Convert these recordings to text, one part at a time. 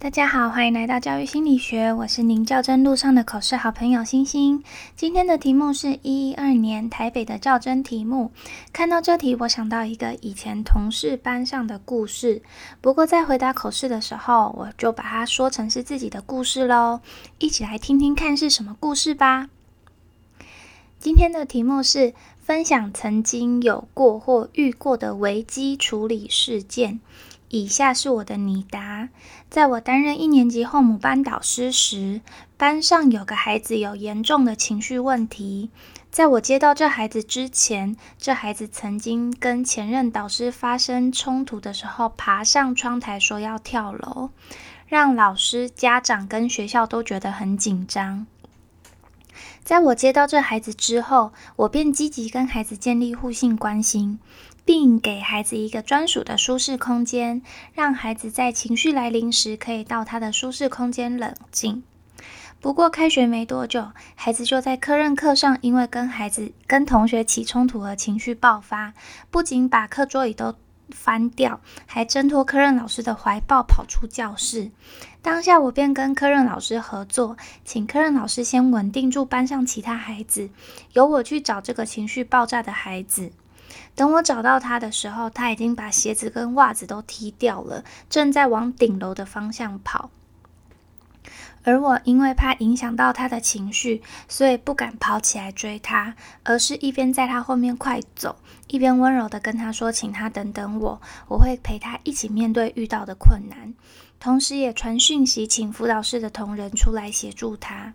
大家好，欢迎来到教育心理学，我是您较真路上的口试好朋友星星。今天的题目是一一二年台北的较真题目。看到这题，我想到一个以前同事班上的故事。不过在回答口试的时候，我就把它说成是自己的故事喽。一起来听听看是什么故事吧。今天的题目是分享曾经有过或遇过的危机处理事件。以下是我的拟答：在我担任一年级后母班导师时，班上有个孩子有严重的情绪问题。在我接到这孩子之前，这孩子曾经跟前任导师发生冲突的时候，爬上窗台说要跳楼，让老师、家长跟学校都觉得很紧张。在我接到这孩子之后，我便积极跟孩子建立互信关系。并给孩子一个专属的舒适空间，让孩子在情绪来临时可以到他的舒适空间冷静。不过开学没多久，孩子就在科任课上因为跟孩子跟同学起冲突而情绪爆发，不仅把课桌椅都翻掉，还挣脱科任老师的怀抱跑出教室。当下我便跟科任老师合作，请科任老师先稳定住班上其他孩子，由我去找这个情绪爆炸的孩子。等我找到他的时候，他已经把鞋子跟袜子都踢掉了，正在往顶楼的方向跑。而我因为怕影响到他的情绪，所以不敢跑起来追他，而是一边在他后面快走，一边温柔的跟他说：“请他等等我，我会陪他一起面对遇到的困难。”同时也传讯息，请辅导室的同仁出来协助他。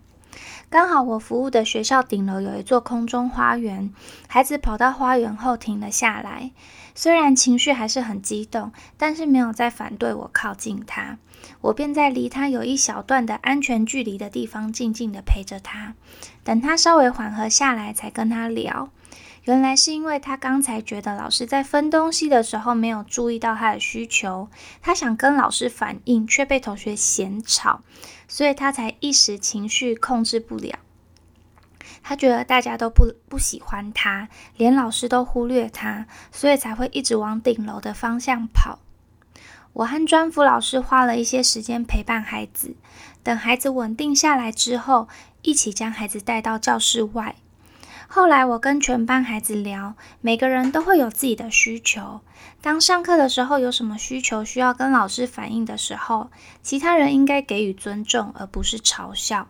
刚好我服务的学校顶楼有一座空中花园，孩子跑到花园后停了下来，虽然情绪还是很激动，但是没有再反对我靠近他。我便在离他有一小段的安全距离的地方静静的陪着他，等他稍微缓和下来，才跟他聊。原来是因为他刚才觉得老师在分东西的时候没有注意到他的需求，他想跟老师反映，却被同学嫌吵，所以他才一时情绪控制不了。他觉得大家都不不喜欢他，连老师都忽略他，所以才会一直往顶楼的方向跑。我和专辅老师花了一些时间陪伴孩子，等孩子稳定下来之后，一起将孩子带到教室外。后来我跟全班孩子聊，每个人都会有自己的需求。当上课的时候有什么需求需要跟老师反映的时候，其他人应该给予尊重，而不是嘲笑，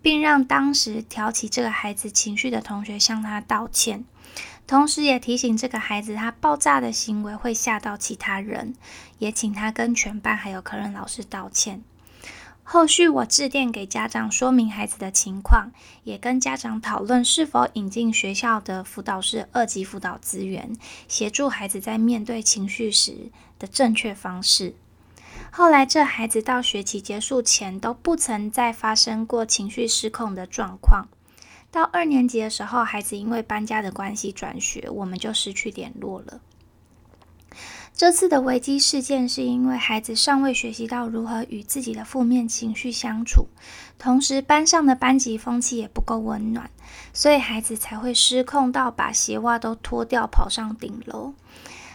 并让当时挑起这个孩子情绪的同学向他道歉，同时也提醒这个孩子他爆炸的行为会吓到其他人，也请他跟全班还有客人老师道歉。后续我致电给家长说明孩子的情况，也跟家长讨论是否引进学校的辅导室二级辅导资源，协助孩子在面对情绪时的正确方式。后来这孩子到学期结束前都不曾再发生过情绪失控的状况。到二年级的时候，孩子因为搬家的关系转学，我们就失去联络了。这次的危机事件是因为孩子尚未学习到如何与自己的负面情绪相处，同时班上的班级风气也不够温暖，所以孩子才会失控到把鞋袜都脱掉跑上顶楼。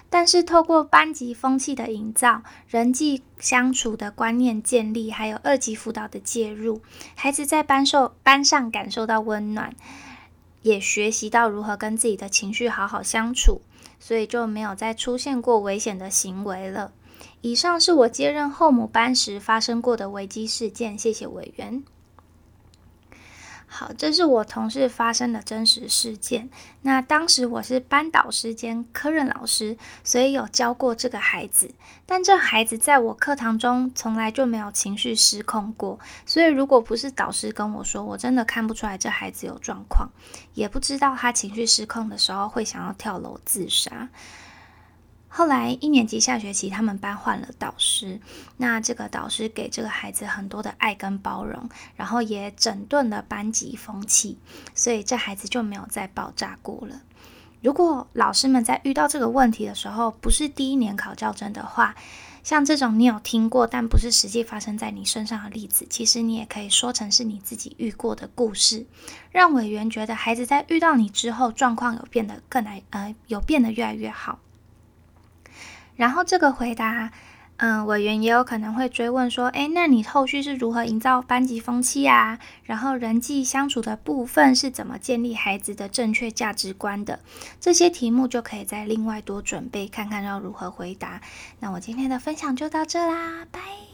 但是透过班级风气的营造、人际相处的观念建立，还有二级辅导的介入，孩子在班受班上感受到温暖，也学习到如何跟自己的情绪好好相处。所以就没有再出现过危险的行为了。以上是我接任后母班时发生过的危机事件。谢谢委员。好，这是我同事发生的真实事件。那当时我是班导师兼科任老师，所以有教过这个孩子。但这孩子在我课堂中从来就没有情绪失控过，所以如果不是导师跟我说，我真的看不出来这孩子有状况，也不知道他情绪失控的时候会想要跳楼自杀。后来一年级下学期，他们班换了导师。那这个导师给这个孩子很多的爱跟包容，然后也整顿了班级风气，所以这孩子就没有再爆炸过了。如果老师们在遇到这个问题的时候，不是第一年考教真的话，像这种你有听过但不是实际发生在你身上的例子，其实你也可以说成是你自己遇过的故事，让委员觉得孩子在遇到你之后，状况有变得更来呃，有变得越来越好。然后这个回答，嗯，委员也有可能会追问说，诶，那你后续是如何营造班级风气啊？然后人际相处的部分是怎么建立孩子的正确价值观的？这些题目就可以再另外多准备看看要如何回答。那我今天的分享就到这啦，拜。